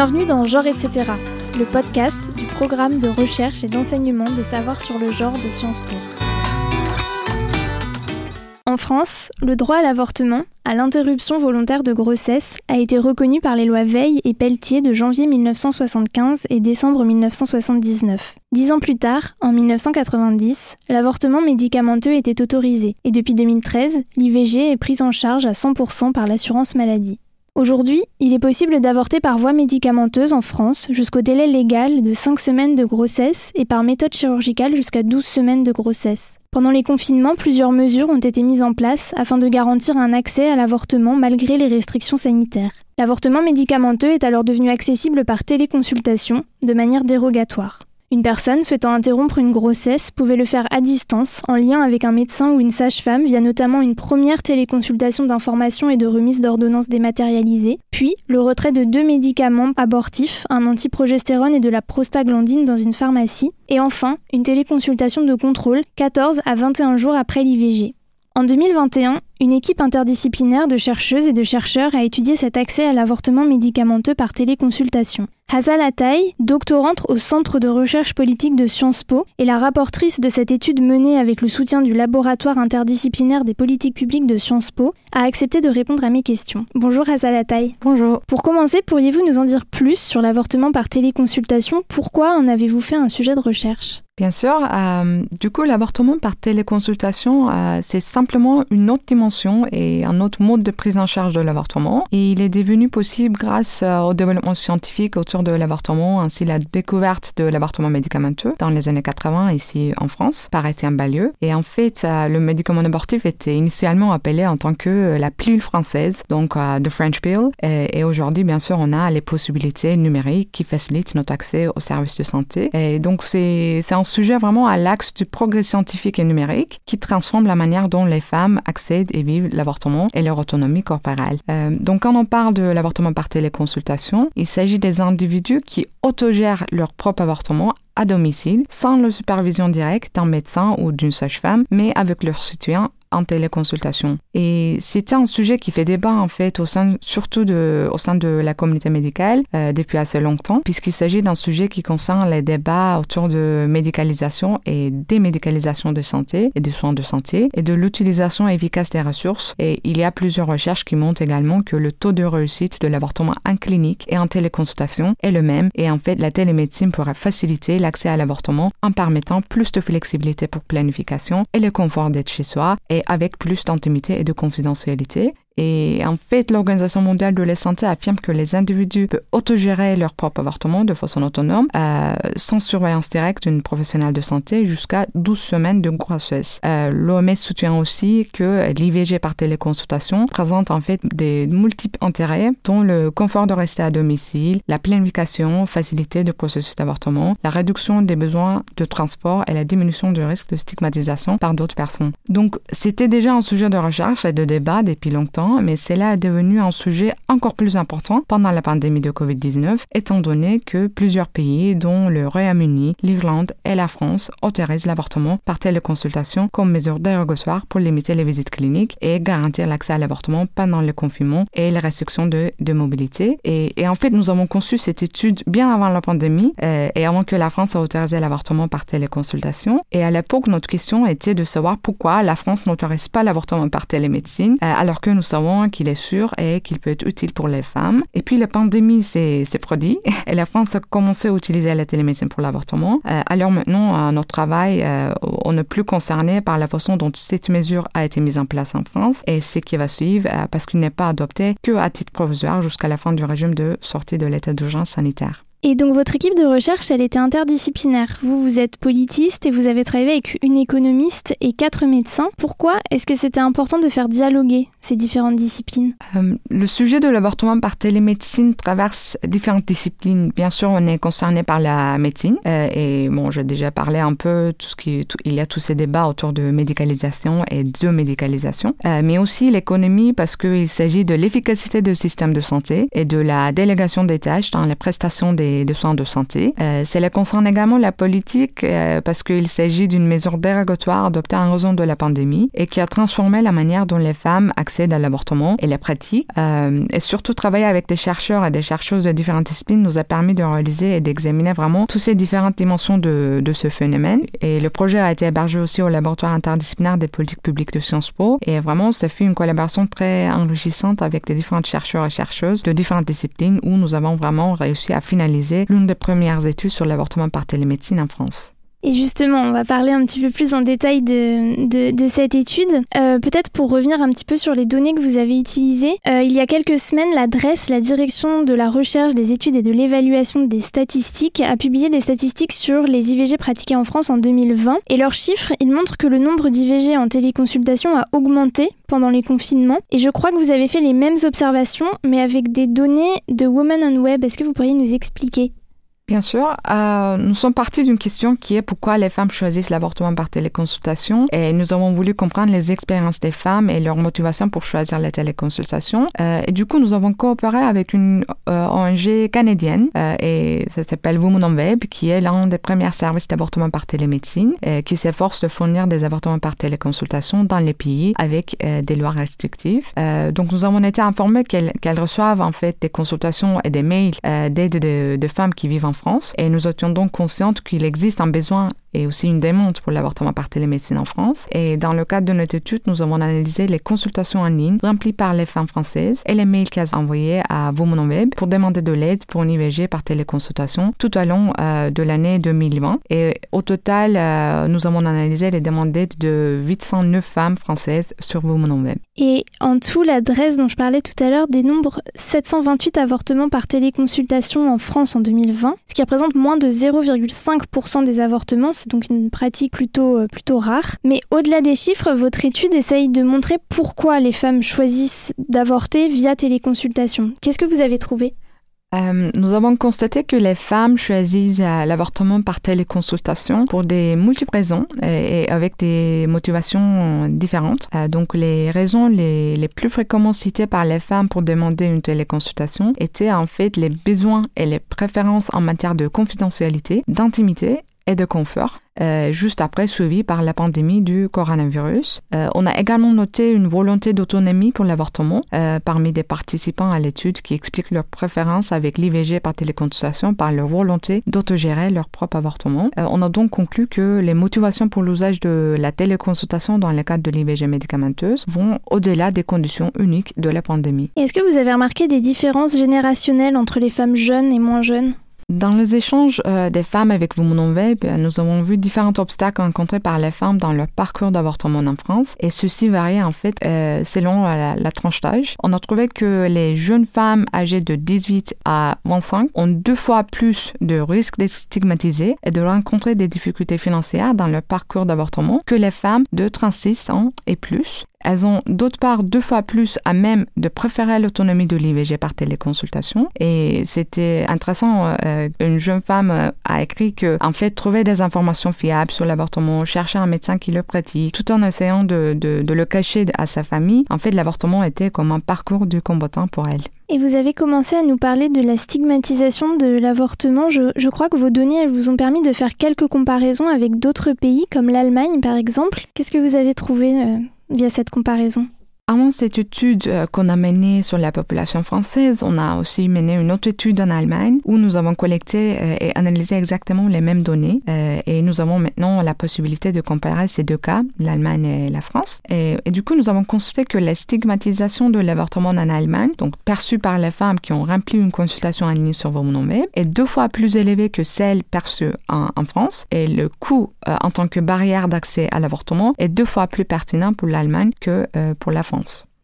Bienvenue dans Genre etc., le podcast du programme de recherche et d'enseignement des savoirs sur le genre de Sciences Po. En France, le droit à l'avortement, à l'interruption volontaire de grossesse, a été reconnu par les lois Veil et Pelletier de janvier 1975 et décembre 1979. Dix ans plus tard, en 1990, l'avortement médicamenteux était autorisé et depuis 2013, l'IVG est prise en charge à 100% par l'assurance maladie. Aujourd'hui, il est possible d'avorter par voie médicamenteuse en France jusqu'au délai légal de 5 semaines de grossesse et par méthode chirurgicale jusqu'à 12 semaines de grossesse. Pendant les confinements, plusieurs mesures ont été mises en place afin de garantir un accès à l'avortement malgré les restrictions sanitaires. L'avortement médicamenteux est alors devenu accessible par téléconsultation de manière dérogatoire. Une personne souhaitant interrompre une grossesse pouvait le faire à distance, en lien avec un médecin ou une sage-femme, via notamment une première téléconsultation d'information et de remise d'ordonnances dématérialisées, puis le retrait de deux médicaments abortifs, un antiprogestérone et de la prostaglandine dans une pharmacie, et enfin une téléconsultation de contrôle 14 à 21 jours après l'IVG. En 2021, une équipe interdisciplinaire de chercheuses et de chercheurs a étudié cet accès à l'avortement médicamenteux par téléconsultation. Hazal Ataï, doctorante au Centre de recherche politique de Sciences Po et la rapportrice de cette étude menée avec le soutien du laboratoire interdisciplinaire des politiques publiques de Sciences Po, a accepté de répondre à mes questions. Bonjour Hazal Ataï. Bonjour. Pour commencer, pourriez-vous nous en dire plus sur l'avortement par téléconsultation? Pourquoi en avez-vous fait un sujet de recherche? Bien sûr. Euh, du coup, l'avortement par téléconsultation, euh, c'est simplement une autre dimension et un autre mode de prise en charge de l'avortement. Et il est devenu possible grâce euh, au développement scientifique autour de l'avortement, ainsi la découverte de l'avortement médicamenteux dans les années 80 ici en France par Étienne Balieu. Et en fait, le médicament abortif était initialement appelé en tant que la pilule française, donc the French pill. Et, aujourd'hui, bien sûr, on a les possibilités numériques qui facilitent notre accès aux services de santé. Et donc, c'est un sujet vraiment à l'axe du progrès scientifique et numérique qui transforme la manière dont les femmes accèdent et vivent l'avortement et leur autonomie corporelle. Euh, donc quand on parle de l'avortement par téléconsultation, il s'agit des individus qui autogèrent leur propre avortement à domicile, sans la supervision directe d'un médecin ou d'une sage-femme, mais avec leur soutien en téléconsultation. Et c'était un sujet qui fait débat en fait au sein, surtout de, au sein de la communauté médicale euh, depuis assez longtemps, puisqu'il s'agit d'un sujet qui concerne les débats autour de médicalisation et démédicalisation de santé et des soins de santé et de l'utilisation efficace des ressources. Et il y a plusieurs recherches qui montrent également que le taux de réussite de l'avortement en clinique et en téléconsultation est le même. Et en fait, la télémédecine pourrait faciliter l'accès à l'avortement en permettant plus de flexibilité pour planification et le confort d'être chez soi avec plus d'intimité et de confidentialité. Et en fait, l'Organisation mondiale de la santé affirme que les individus peuvent autogérer leur propre avortement de façon autonome, euh, sans surveillance directe d'une professionnelle de santé, jusqu'à 12 semaines de grossesse. Euh, L'OMS soutient aussi que l'IVG par téléconsultation présente en fait des multiples intérêts, dont le confort de rester à domicile, la planification, facilité du processus d'avortement, la réduction des besoins de transport et la diminution du risque de stigmatisation par d'autres personnes. Donc, c'était déjà un sujet de recherche et de débat depuis longtemps mais cela est devenu un sujet encore plus important pendant la pandémie de Covid-19, étant donné que plusieurs pays, dont le Royaume-Uni, l'Irlande et la France, autorisent l'avortement par téléconsultation comme mesure dérogatoire pour limiter les visites cliniques et garantir l'accès à l'avortement pendant le confinement et les restrictions de, mobilité. Et, en fait, nous avons conçu cette étude bien avant la pandémie euh, et avant que la France a autorisé l'avortement par téléconsultation. Et à l'époque, notre question était de savoir pourquoi la France n'autorise pas l'avortement par télémédecine euh, alors que nous savons qu'il est sûr et qu'il peut être utile pour les femmes. Et puis la pandémie s'est produite et la France a commencé à utiliser la télémédecine pour l'avortement. Euh, alors maintenant, notre travail, euh, on n'est plus concerné par la façon dont cette mesure a été mise en place en France et ce qui va suivre euh, parce qu'il n'est pas adopté que à titre provisoire jusqu'à la fin du régime de sortie de l'état d'urgence sanitaire. Et donc votre équipe de recherche, elle était interdisciplinaire. Vous, vous êtes politiste et vous avez travaillé avec une économiste et quatre médecins. Pourquoi est-ce que c'était important de faire dialoguer ces différentes disciplines? Euh, Le sujet de l'avortement par télémédecine traverse différentes disciplines. Bien sûr, on est concerné par la médecine euh, et bon, j'ai déjà parlé un peu tout ce qui, il y a tous ces débats autour de médicalisation et de médicalisation, euh, mais aussi l'économie parce qu'il s'agit de l'efficacité du système de santé et de la délégation des tâches dans les prestations des des, soins de santé. Euh, cela concerne également la politique euh, parce qu'il s'agit d'une mesure dérogatoire adoptée en raison de la pandémie et qui a transformé la manière dont les femmes accèdent à l'avortement et la pratique. Euh, et surtout, travailler avec des chercheurs et des chercheuses de différentes disciplines nous a permis de réaliser et d'examiner vraiment toutes ces différentes dimensions de, de ce phénomène. Et le projet a été hébergé aussi au laboratoire interdisciplinaire des politiques publiques de Sciences Po. Et vraiment, ça fait une collaboration très enrichissante avec des différents chercheurs et chercheuses de différentes disciplines où nous avons vraiment réussi à finaliser l'une des premières études sur l'avortement par télémédecine en France. Et justement, on va parler un petit peu plus en détail de, de, cette étude. Euh, peut-être pour revenir un petit peu sur les données que vous avez utilisées. Euh, il y a quelques semaines, l'adresse, la direction de la recherche, des études et de l'évaluation des statistiques a publié des statistiques sur les IVG pratiquées en France en 2020. Et leurs chiffres, ils montrent que le nombre d'IVG en téléconsultation a augmenté pendant les confinements. Et je crois que vous avez fait les mêmes observations, mais avec des données de Women on Web. Est-ce que vous pourriez nous expliquer? Bien sûr, euh, nous sommes partis d'une question qui est pourquoi les femmes choisissent l'avortement par téléconsultation et nous avons voulu comprendre les expériences des femmes et leur motivation pour choisir la téléconsultation. Euh, et du coup, nous avons coopéré avec une euh, ONG canadienne euh, et ça s'appelle Women on Web qui est l'un des premiers services d'avortement par télémédecine et qui s'efforce de fournir des avortements par téléconsultation dans les pays avec euh, des lois restrictives. donc, nous avons été informés qu'elles reçoivent en fait des consultations et des mails d'aide de, de femmes qui vivent en France. Et nous étions donc conscientes qu'il existe un besoin et aussi une demande pour l'avortement par télémédecine en France. Et dans le cadre de notre étude, nous avons analysé les consultations en ligne remplies par les femmes françaises et les mails qu'elles envoyaient à Web pour demander de l'aide pour une IVG par téléconsultation tout au long euh, de l'année 2020. Et au total, euh, nous avons analysé les demandes d'aide de 809 femmes françaises sur Web. Et en tout, l'adresse dont je parlais tout à l'heure dénombre 728 avortements par téléconsultation en France en 2020, ce qui représente moins de 0,5% des avortements c'est donc une pratique plutôt, euh, plutôt rare. Mais au-delà des chiffres, votre étude essaye de montrer pourquoi les femmes choisissent d'avorter via téléconsultation. Qu'est-ce que vous avez trouvé? Euh, nous avons constaté que les femmes choisissent euh, l'avortement par téléconsultation pour des multiples raisons et, avec des motivations différentes. donc les raisons les, les, plus fréquemment citées par les femmes pour demander une téléconsultation étaient en fait les besoins et les préférences en matière de confidentialité, d'intimité et de confort, euh, juste après suivi par la pandémie du coronavirus. Euh, on a également noté une volonté d'autonomie pour l'avortement euh, parmi des participants à l'étude qui expliquent leur préférence avec l'IVG par téléconsultation par leur volonté d'autogérer leur propre avortement. on a donc conclu que les motivations pour l'usage de la téléconsultation dans le cadre de l'IVG médicamenteuse vont au-delà des conditions uniques de la pandémie. Est-ce que vous avez remarqué des différences générationnelles entre les femmes jeunes et moins jeunes? Dans les échanges euh, des femmes avec Women Web, nous avons vu différents obstacles rencontrés par les femmes dans leur parcours d'avortement en France et ceci varie en fait euh, selon la, la, tranche d'âge. On a trouvé que les jeunes femmes âgées de 18 à 25 ont deux fois plus de risques d'être stigmatisées et de rencontrer des difficultés financières dans leur parcours d'avortement que les femmes de 36 ans et plus. Elles ont d'autre part deux fois plus à même de préférer l'autonomie de l'IVG par téléconsultation. Et c'était intéressant. Euh, une jeune femme euh, a écrit que, en fait, trouver des informations fiables sur l'avortement, chercher un médecin qui le pratique, tout en essayant de, le cacher à sa famille, en fait, l'avortement était comme un parcours du combattant pour elle. Et vous avez commencé à nous parler de la stigmatisation de l'avortement. Je, je, crois que vos données elles vous ont permis de faire quelques comparaisons avec d'autres pays, comme l'Allemagne par exemple. Qu'est-ce que vous avez trouvé euh, via cette comparaison? Avant cette étude euh, qu'on a menée sur la population française, on a aussi mené une autre étude en Allemagne où nous avons collecté euh, et analysé exactement les mêmes données euh, et nous avons maintenant la possibilité de comparer ces deux cas, l'Allemagne et la France. Et, du coup, nous avons constaté que la stigmatisation de l'avortement en Allemagne, donc perçue par les femmes qui ont rempli une consultation en ligne sur vos Web, est deux fois plus élevée que celle perçue en France et le coût en tant que barrière d'accès à l'avortement est deux fois plus pertinent pour l'Allemagne que pour la France.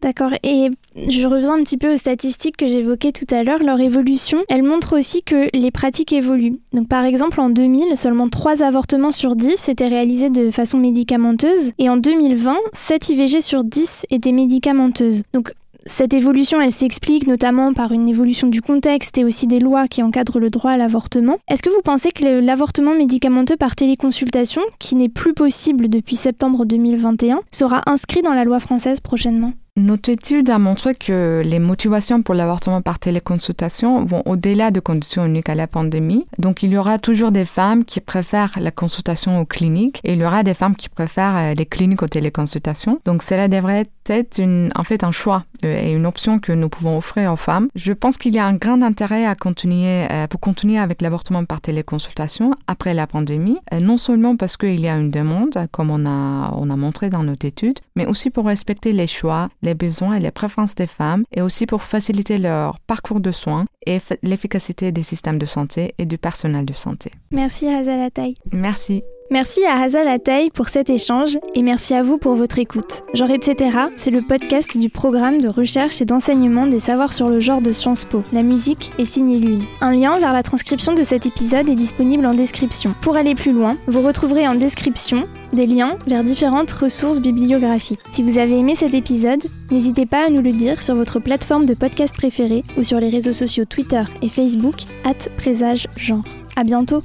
D'accord. Et je reviens un petit peu aux statistiques que j'évoquais tout à l'heure. Leur évolution, elle montre aussi que les pratiques évoluent. Donc, par exemple, en 2000, seulement 3 avortements sur 10 étaient réalisés de façon médicamenteuse. Et en 2020, 7 IVG sur 10 étaient médicamenteuses. Donc, cette évolution, elle s'explique notamment par une évolution du contexte et aussi des lois qui encadrent le droit à l'avortement. Est-ce que vous pensez que l'avortement médicamenteux par téléconsultation, qui n'est plus possible depuis septembre 2021, sera inscrit dans la loi française prochainement? Notre étude a montré que les motivations pour l'avortement par téléconsultation vont au-delà de conditions uniques à la pandémie? Donc il y aura toujours des femmes qui préfèrent la consultation aux cliniques et il y aura des femmes qui préfèrent euh, les cliniques aux téléconsultations. Donc cela devrait être en fait un choix euh, et une option que nous pouvons offrir aux femmes. Je pense qu'il y a un grand intérêt à continuer, euh, pour continuer avec l'avortement par téléconsultation après la pandémie, non seulement parce qu'il y a une demande, comme on a, on a montré dans notre étude, mais aussi pour respecter les choix, les besoins et les préférences des femmes et aussi pour faciliter leur parcours de soins et l'efficacité des systèmes de santé et du personnel de santé. Merci Hazalataï. Merci. Merci à Hazal Atay pour cet échange et merci à vous pour votre écoute. Genre etc., c'est le podcast du programme de recherche et d'enseignement des savoirs sur le genre de Sciences Po. La musique est signée Lune. Un lien vers la transcription de cet épisode est disponible en description. Pour aller plus loin, vous retrouverez en description des liens vers différentes ressources bibliographiques. Si vous avez aimé cet épisode, n'hésitez pas à nous le dire sur votre plateforme de podcast préférée ou sur les réseaux sociaux Twitter et Facebook, at présage genre. À bientôt!